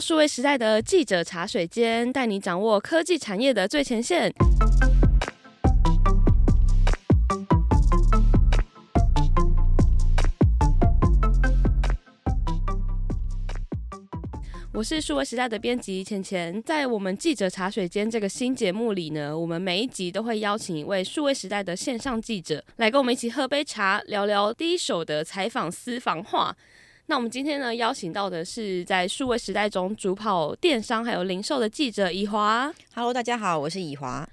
数位时代的记者茶水间，带你掌握科技产业的最前线。我是数位时代的编辑钱钱，在我们记者茶水间这个新节目里呢，我们每一集都会邀请一位数位时代的线上记者来跟我们一起喝杯茶，聊聊第一手的采访私房话。那我们今天呢，邀请到的是在数位时代中主跑电商还有零售的记者以华。Hello，大家好，我是以华。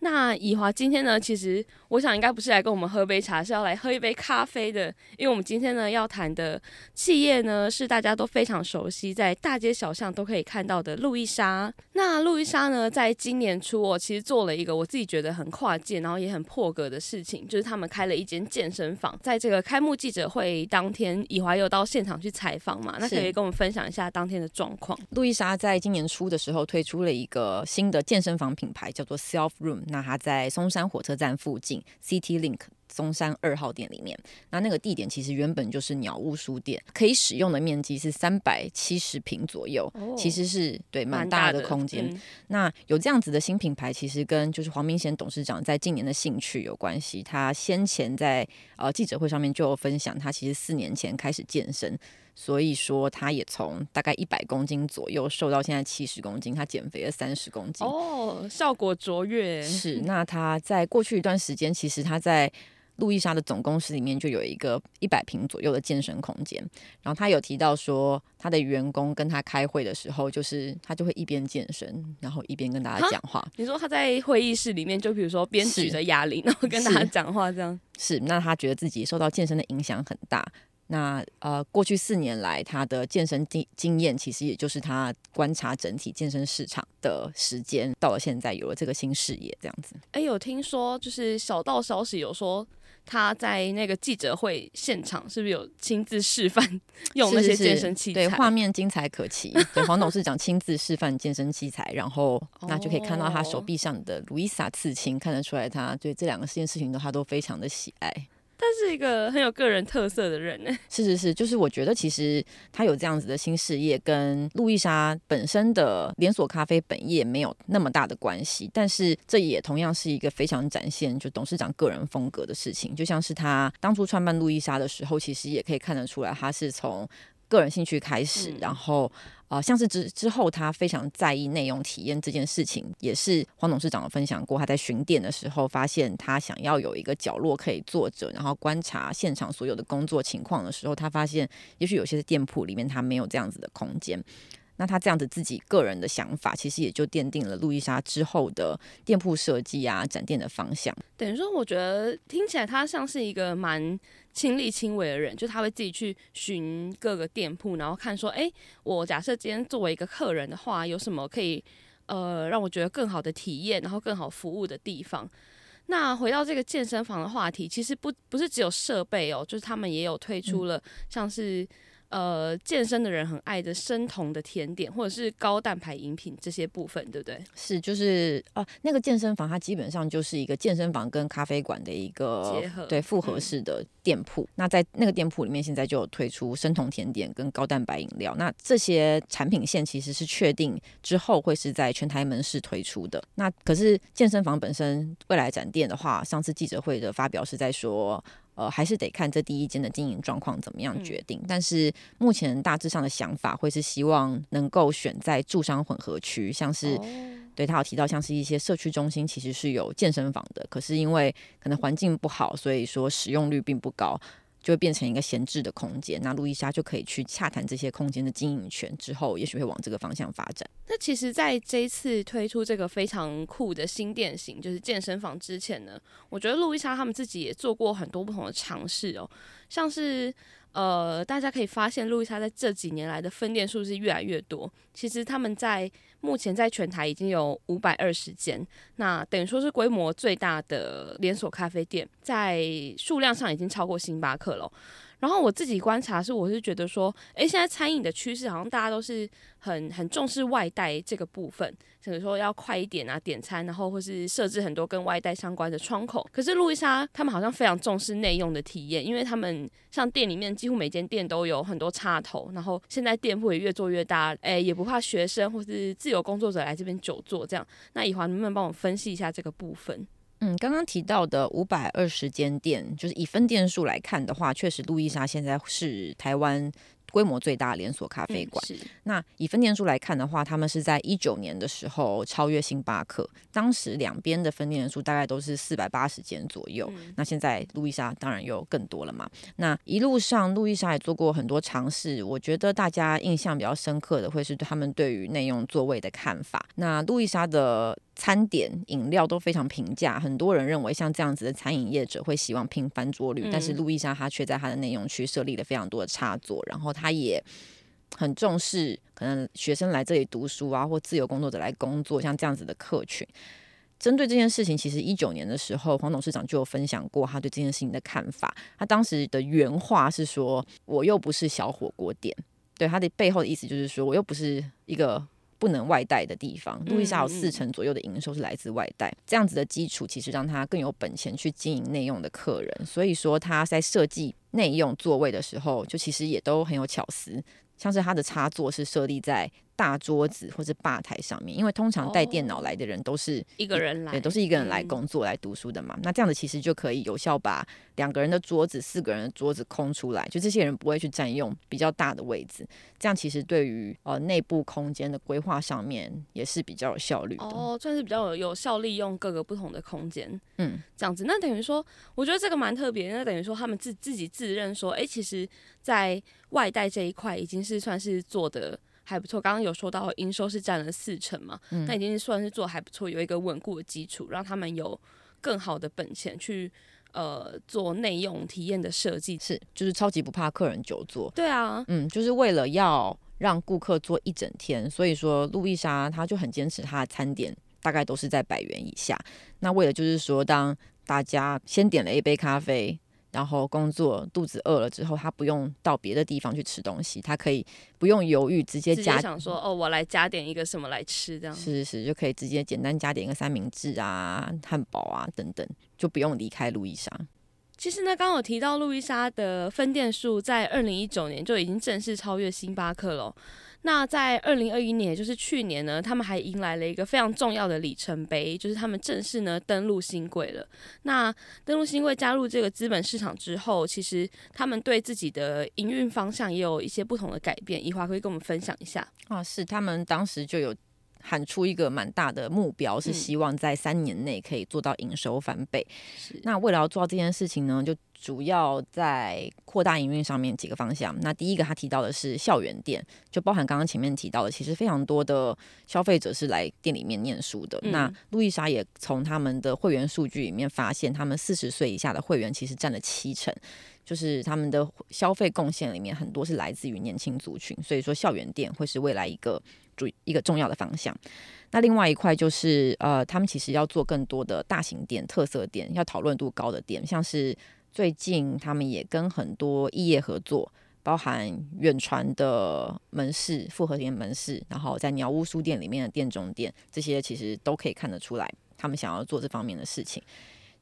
那以华今天呢，其实我想应该不是来跟我们喝杯茶，是要来喝一杯咖啡的。因为我们今天呢要谈的企业呢，是大家都非常熟悉，在大街小巷都可以看到的路易莎。那路易莎呢，在今年初，我其实做了一个我自己觉得很跨界，然后也很破格的事情，就是他们开了一间健身房。在这个开幕记者会当天，以华有到现场去采访嘛？那可以跟我们分享一下当天的状况。路易莎在今年初的时候推出了一个新的健身房品牌，叫做 Self Room。那它在松山火车站附近，City Link 松山二号店里面。那那个地点其实原本就是鸟屋书店，可以使用的面积是三百七十平左右，哦、其实是对蛮大的空间。嗯、那有这样子的新品牌，其实跟就是黄明贤董事长在近年的兴趣有关系。他先前在呃记者会上面就有分享，他其实四年前开始健身。所以说，他也从大概一百公斤左右瘦到现在七十公斤，他减肥了三十公斤哦，效果卓越。是，那他在过去一段时间，其实他在路易莎的总公司里面就有一个一百平左右的健身空间。然后他有提到说，他的员工跟他开会的时候，就是他就会一边健身，然后一边跟大家讲话。你说他在会议室里面，就比如说边举着哑铃，然后跟大家讲话这样。是，是，那他觉得自己受到健身的影响很大。那呃，过去四年来，他的健身经经验，其实也就是他观察整体健身市场的时间，到了现在有了这个新视野，这样子。哎，有听说就是小道消息有说他在那个记者会现场，是不是有亲自示范用那些健身器材？是是是对，画面精彩可期。对，黄董事长亲自示范健身器材，然后那就可以看到他手臂上的路易莎刺青，看得出来他对这两个件事情都他都非常的喜爱。他是一个很有个人特色的人 呢。是是是，就是我觉得其实他有这样子的新事业，跟路易莎本身的连锁咖啡本业没有那么大的关系，但是这也同样是一个非常展现就董事长个人风格的事情。就像是他当初创办路易莎的时候，其实也可以看得出来，他是从个人兴趣开始，然后。啊、像是之之后，他非常在意内容体验这件事情，也是黄董事长分享过。他在巡店的时候，发现他想要有一个角落可以坐着，然后观察现场所有的工作情况的时候，他发现也许有些店铺里面他没有这样子的空间。那他这样子自己个人的想法，其实也就奠定了路易莎之后的店铺设计啊、展店的方向。等于说，我觉得听起来他像是一个蛮亲力亲为的人，就他会自己去寻各个店铺，然后看说，哎，我假设今天作为一个客人的话，有什么可以呃让我觉得更好的体验，然后更好服务的地方。那回到这个健身房的话题，其实不不是只有设备哦，就是他们也有推出了像是。呃，健身的人很爱的生酮的甜点，或者是高蛋白饮品这些部分，对不对？是，就是呃，那个健身房它基本上就是一个健身房跟咖啡馆的一个结合，对，复合式的店铺。嗯、那在那个店铺里面，现在就有推出生酮甜点跟高蛋白饮料。那这些产品线其实是确定之后会是在全台门市推出的。那可是健身房本身未来展店的话，上次记者会的发表是在说。呃，还是得看这第一间的经营状况怎么样决定。嗯、但是目前大致上的想法会是希望能够选在住商混合区，像是、哦、对他有提到，像是一些社区中心其实是有健身房的，可是因为可能环境不好，所以说使用率并不高。就会变成一个闲置的空间，那路易莎就可以去洽谈这些空间的经营权，之后也许会往这个方向发展。那其实，在这一次推出这个非常酷的新店型，就是健身房之前呢，我觉得路易莎他们自己也做过很多不同的尝试哦，像是。呃，大家可以发现，路易莎在这几年来的分店数是越来越多。其实他们在目前在全台已经有五百二十间，那等于说是规模最大的连锁咖啡店，在数量上已经超过星巴克了。然后我自己观察是，我是觉得说，诶，现在餐饮的趋势好像大家都是很很重视外带这个部分，比如说要快一点啊，点餐，然后或是设置很多跟外带相关的窗口。可是路易莎他们好像非常重视内用的体验，因为他们像店里面几乎每间店都有很多插头，然后现在店铺也越做越大，诶，也不怕学生或是自由工作者来这边久坐这样。那以华能不能帮我分析一下这个部分？嗯，刚刚提到的五百二十间店，就是以分店数来看的话，确实路易莎现在是台湾规模最大的连锁咖啡馆。嗯、那以分店数来看的话，他们是在一九年的时候超越星巴克，当时两边的分店数大概都是四百八十间左右。嗯、那现在路易莎当然又更多了嘛。那一路上路易莎也做过很多尝试，我觉得大家印象比较深刻的会是他们对于内用座位的看法。那路易莎的。餐点、饮料都非常平价，很多人认为像这样子的餐饮业者会希望拼翻桌率，嗯、但是路易莎他却在他的内容区设立了非常多的插座，然后他也很重视可能学生来这里读书啊，或自由工作者来工作，像这样子的客群。针对这件事情，其实一九年的时候，黄董事长就有分享过他对这件事情的看法。他当时的原话是说：“我又不是小火锅店。”对，他的背后的意思就是说，我又不是一个。不能外带的地方，路易莎有四成左右的营收是来自外带，这样子的基础其实让他更有本钱去经营内用的客人。所以说他在设计内用座位的时候，就其实也都很有巧思，像是他的插座是设立在。大桌子或者吧台上面，因为通常带电脑来的人都是一个人来，对，都是一个人来工作、来读书的嘛。嗯、那这样子其实就可以有效把两个人的桌子、四个人的桌子空出来，就这些人不会去占用比较大的位置。这样其实对于呃内部空间的规划上面也是比较有效率的。哦，算是比较有有效利用各个不同的空间。嗯，这样子，那等于说，我觉得这个蛮特别。那等于说，他们自自己自认说，哎、欸，其实在外带这一块已经是算是做的。还不错，刚刚有说到营收是占了四成嘛，那、嗯、已经算是做还不错，有一个稳固的基础，让他们有更好的本钱去呃做内用体验的设计，是就是超级不怕客人久坐。对啊，嗯，就是为了要让顾客坐一整天，所以说路易莎她就很坚持她的餐点大概都是在百元以下。那为了就是说，当大家先点了一杯咖啡。然后工作肚子饿了之后，他不用到别的地方去吃东西，他可以不用犹豫，直接加，想说哦，我来加点一个什么来吃，这样是是是，就可以直接简单加点一个三明治啊、汉堡啊等等，就不用离开路易莎。其实呢，刚有提到路易莎的分店数在二零一九年就已经正式超越星巴克了。那在二零二一年，也就是去年呢，他们还迎来了一个非常重要的里程碑，就是他们正式呢登陆新柜了。那登陆新柜加入这个资本市场之后，其实他们对自己的营运方向也有一些不同的改变。宜华可以跟我们分享一下啊？是他们当时就有喊出一个蛮大的目标，是希望在三年内可以做到营收翻倍。是那为了要做到这件事情呢，就主要在扩大营运上面几个方向。那第一个他提到的是校园店，就包含刚刚前面提到的，其实非常多的消费者是来店里面念书的。嗯、那路易莎也从他们的会员数据里面发现，他们四十岁以下的会员其实占了七成，就是他们的消费贡献里面很多是来自于年轻族群。所以说，校园店会是未来一个主一个重要的方向。那另外一块就是呃，他们其实要做更多的大型店、特色店，要讨论度高的店，像是。最近他们也跟很多异业合作，包含远传的门市、复合店门市，然后在鸟屋书店里面的店中店，这些其实都可以看得出来，他们想要做这方面的事情。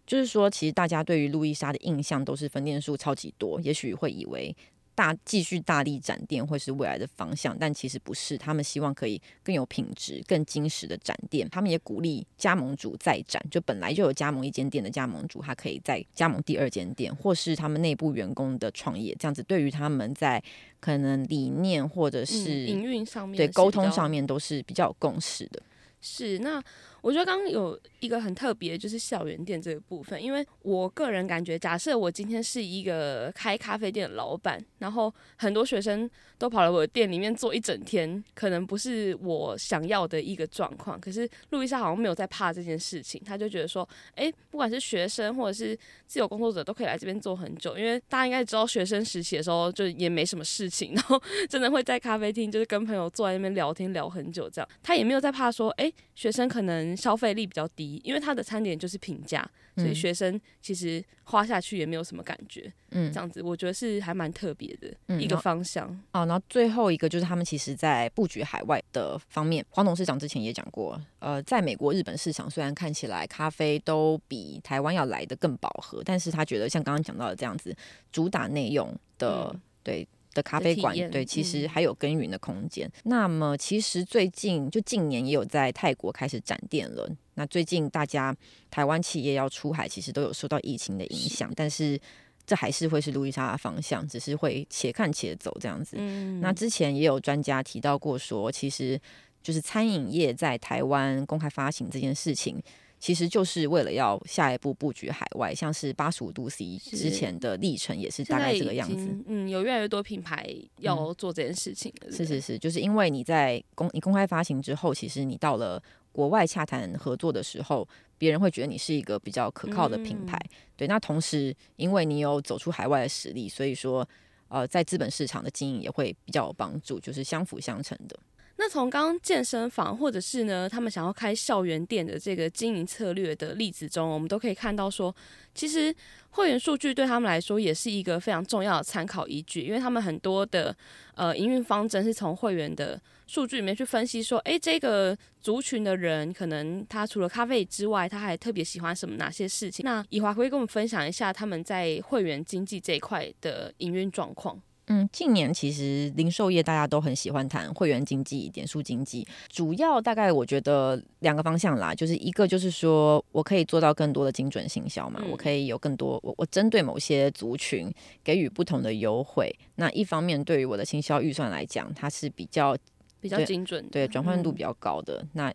就是说，其实大家对于路易莎的印象都是分店数超级多，也许会以为。大继续大力展店会是未来的方向，但其实不是。他们希望可以更有品质、更精实的展店。他们也鼓励加盟主再展，就本来就有加盟一间店的加盟主，他可以再加盟第二间店，或是他们内部员工的创业。这样子对于他们在可能理念或者是营运上面，对沟通上面都是比较有共识的。是那。我觉得刚刚有一个很特别，就是校园店这个部分，因为我个人感觉，假设我今天是一个开咖啡店的老板，然后很多学生都跑来我的店里面坐一整天，可能不是我想要的一个状况。可是路易莎好像没有在怕这件事情，他就觉得说，哎，不管是学生或者是自由工作者，都可以来这边坐很久，因为大家应该知道，学生时期的时候就也没什么事情，然后真的会在咖啡厅就是跟朋友坐在那边聊天聊很久这样。他也没有在怕说，哎，学生可能。消费力比较低，因为他的餐点就是平价，所以学生其实花下去也没有什么感觉。嗯，这样子我觉得是还蛮特别的一个方向。哦、嗯，然后最后一个就是他们其实在布局海外的方面，黄董事长之前也讲过，呃，在美国、日本市场虽然看起来咖啡都比台湾要来的更饱和，但是他觉得像刚刚讲到的这样子，主打内用的，嗯、对。的咖啡馆，对，其实还有耕耘的空间。嗯、那么，其实最近就近年也有在泰国开始展店了。那最近大家台湾企业要出海，其实都有受到疫情的影响，是但是这还是会是路易莎的方向，只是会且看且走这样子。嗯、那之前也有专家提到过说，其实就是餐饮业在台湾公开发行这件事情。其实就是为了要下一步布局海外，像是八十五度 C 之前的历程也是大概这个样子。嗯，有越来越多品牌要做这件事情了。是是是，就是因为你在公你公开发行之后，其实你到了国外洽谈合作的时候，别人会觉得你是一个比较可靠的品牌。嗯、对，那同时因为你有走出海外的实力，所以说呃，在资本市场的经营也会比较有帮助，就是相辅相成的。那从刚刚健身房，或者是呢，他们想要开校园店的这个经营策略的例子中，我们都可以看到说，其实会员数据对他们来说也是一个非常重要的参考依据，因为他们很多的呃营运方针是从会员的数据里面去分析说，诶，这个族群的人可能他除了咖啡之外，他还特别喜欢什么哪些事情？那以华可以跟我们分享一下他们在会员经济这一块的营运状况。嗯，近年其实零售业大家都很喜欢谈会员经济、点数经济，主要大概我觉得两个方向啦，就是一个就是说我可以做到更多的精准行销嘛，嗯、我可以有更多我我针对某些族群给予不同的优惠。那一方面对于我的行销预算来讲，它是比较比较精准，对转换度比较高的。嗯、那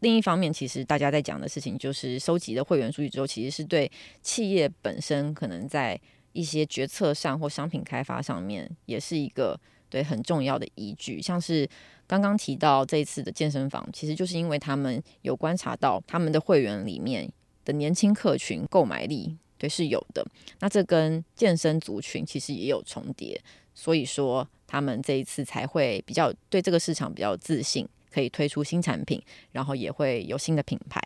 另一方面，其实大家在讲的事情就是收集的会员数据之后，其实是对企业本身可能在。一些决策上或商品开发上面，也是一个对很重要的依据。像是刚刚提到这一次的健身房，其实就是因为他们有观察到他们的会员里面的年轻客群购买力对是有的，那这跟健身族群其实也有重叠，所以说他们这一次才会比较对这个市场比较自信，可以推出新产品，然后也会有新的品牌。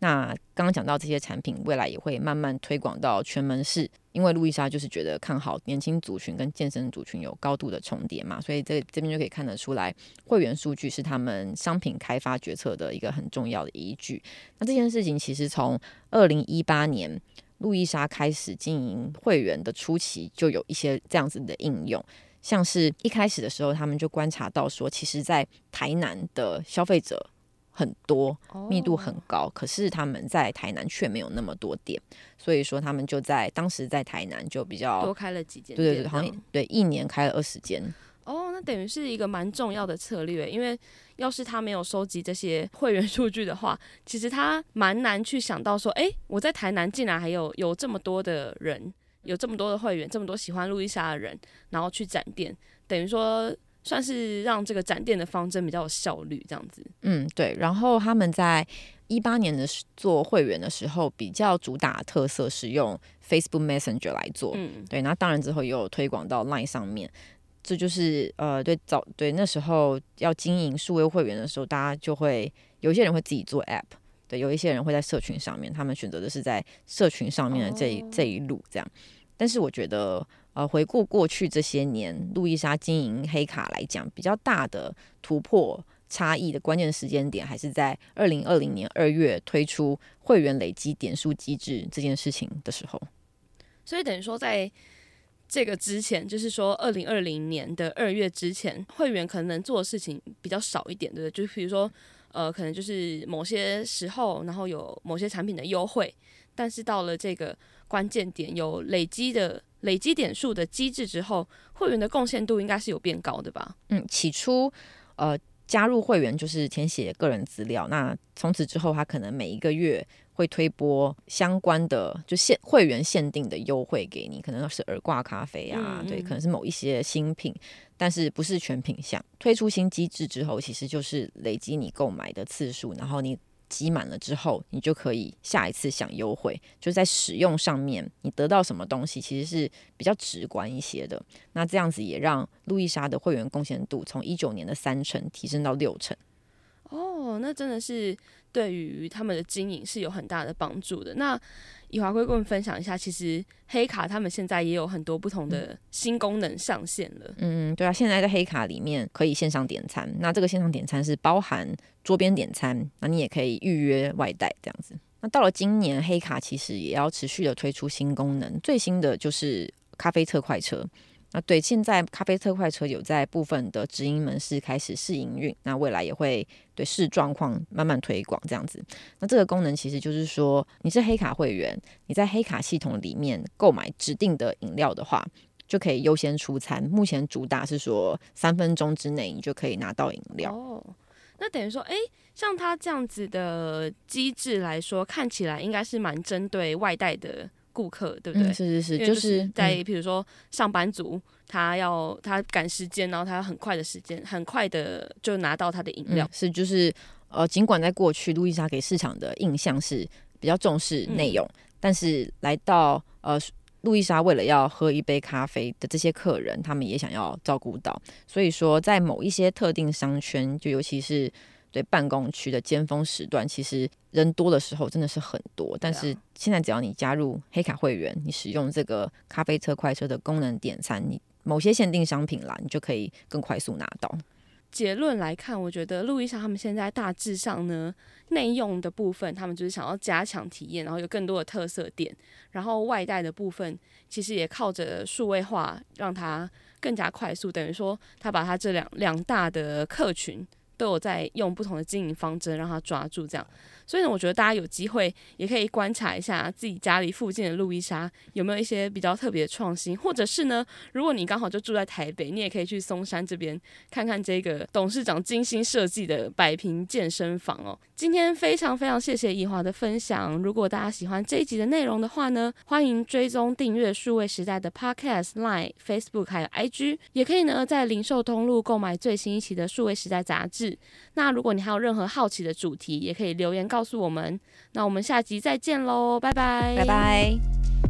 那刚刚讲到这些产品，未来也会慢慢推广到全门市，因为路易莎就是觉得看好年轻族群跟健身族群有高度的重叠嘛，所以这这边就可以看得出来，会员数据是他们商品开发决策的一个很重要的依据。那这件事情其实从二零一八年路易莎开始经营会员的初期，就有一些这样子的应用，像是一开始的时候，他们就观察到说，其实，在台南的消费者。很多密度很高，oh. 可是他们在台南却没有那么多店，所以说他们就在当时在台南就比较多开了几间，对对对，好像对一年开了二十间。哦，oh, 那等于是一个蛮重要的策略，因为要是他没有收集这些会员数据的话，其实他蛮难去想到说，哎，我在台南竟然还有有这么多的人，有这么多的会员，这么多喜欢路易莎的人，然后去展店，等于说。算是让这个展店的方针比较有效率，这样子。嗯，对。然后他们在一八年的做会员的时候，比较主打特色是用 Facebook Messenger 来做。嗯，对。那当然之后也有推广到 Line 上面。这就是呃，对早对那时候要经营数位会员的时候，大家就会有一些人会自己做 App，对，有一些人会在社群上面，他们选择的是在社群上面的这一、哦、这一路这样。但是我觉得。呃，回顾过去这些年，路易莎经营黑卡来讲，比较大的突破差异的关键时间点，还是在二零二零年二月推出会员累积点数机制这件事情的时候。所以等于说，在这个之前，就是说二零二零年的二月之前，会员可能能做的事情比较少一点，对不对？就比如说，呃，可能就是某些时候，然后有某些产品的优惠，但是到了这个关键点，有累积的。累积点数的机制之后，会员的贡献度应该是有变高的吧？嗯，起初，呃，加入会员就是填写个人资料，那从此之后，他可能每一个月会推播相关的就限会员限定的优惠给你，可能是耳挂咖啡啊，嗯嗯对，可能是某一些新品，但是不是全品项。推出新机制之后，其实就是累积你购买的次数，然后你。积满了之后，你就可以下一次享优惠。就在使用上面，你得到什么东西其实是比较直观一些的。那这样子也让路易莎的会员贡献度从一九年的三成提升到六成。哦，那真的是。对于他们的经营是有很大的帮助的。那以华贵跟我们分享一下，其实黑卡他们现在也有很多不同的新功能上线了。嗯，对啊，现在在黑卡里面可以线上点餐，那这个线上点餐是包含桌边点餐，那你也可以预约外带这样子。那到了今年，黑卡其实也要持续的推出新功能，最新的就是咖啡特快车。那对，现在咖啡特快车有在部分的直营门市开始试营运，那未来也会对视状况慢慢推广这样子。那这个功能其实就是说，你是黑卡会员，你在黑卡系统里面购买指定的饮料的话，就可以优先出餐。目前主打是说三分钟之内你就可以拿到饮料。哦，那等于说，诶，像它这样子的机制来说，看起来应该是蛮针对外带的。顾客对不对？嗯、是是是，就是、在比如说上班族，他要他赶时间，然后他要很快的时间，很快的就拿到他的饮料。嗯、是就是呃，尽管在过去路易莎给市场的印象是比较重视内容，嗯、但是来到呃路易莎为了要喝一杯咖啡的这些客人，他们也想要照顾到，所以说在某一些特定商圈，就尤其是。对办公区的尖峰时段，其实人多的时候真的是很多。但是现在只要你加入黑卡会员，你使用这个咖啡车快车的功能点餐，你某些限定商品啦，你就可以更快速拿到。结论来看，我觉得路易莎他们现在大致上呢，内用的部分他们就是想要加强体验，然后有更多的特色点。然后外带的部分其实也靠着数位化，让它更加快速。等于说，他把他这两两大的客群。都有在用不同的经营方针，让他抓住这样。所以呢，我觉得大家有机会也可以观察一下自己家里附近的路易莎有没有一些比较特别的创新，或者是呢，如果你刚好就住在台北，你也可以去松山这边看看这个董事长精心设计的百平健身房哦。今天非常非常谢谢以华的分享。如果大家喜欢这一集的内容的话呢，欢迎追踪订阅数位时代的 Podcast、Line、Facebook 还有 IG，也可以呢在零售通路购买最新一期的数位时代杂志。那如果你还有任何好奇的主题，也可以留言告告诉我们。那我们下集再见喽，拜拜，拜拜。